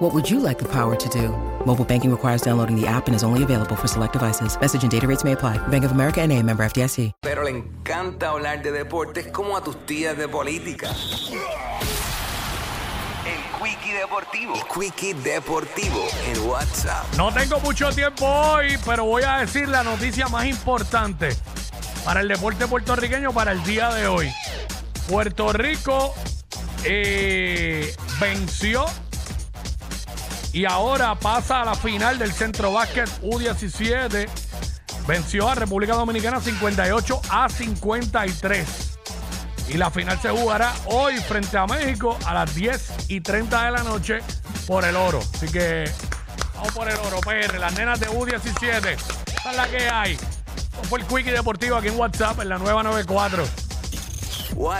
What would you like the power to do? Mobile banking requires downloading the app and is only available for select devices. Message and data rates may apply. Bank of America and a member FDIC. pero le encanta hablar de deportes como a tus tías de política. El Quickie Deportivo. El Quickie Deportivo en WhatsApp. No tengo mucho tiempo hoy, pero voy a decir la noticia más importante para el deporte puertorriqueño para el día de hoy. Puerto Rico eh, venció y ahora pasa a la final del Centro Básquet U17. Venció a República Dominicana 58 a 53. Y la final se jugará hoy frente a México a las 10 y 30 de la noche por el oro. Así que vamos por el oro, PR. Las nenas de U17. Esa es la que hay. Esto fue el Quickie Deportivo aquí en WhatsApp en la nueva 94. WhatsApp.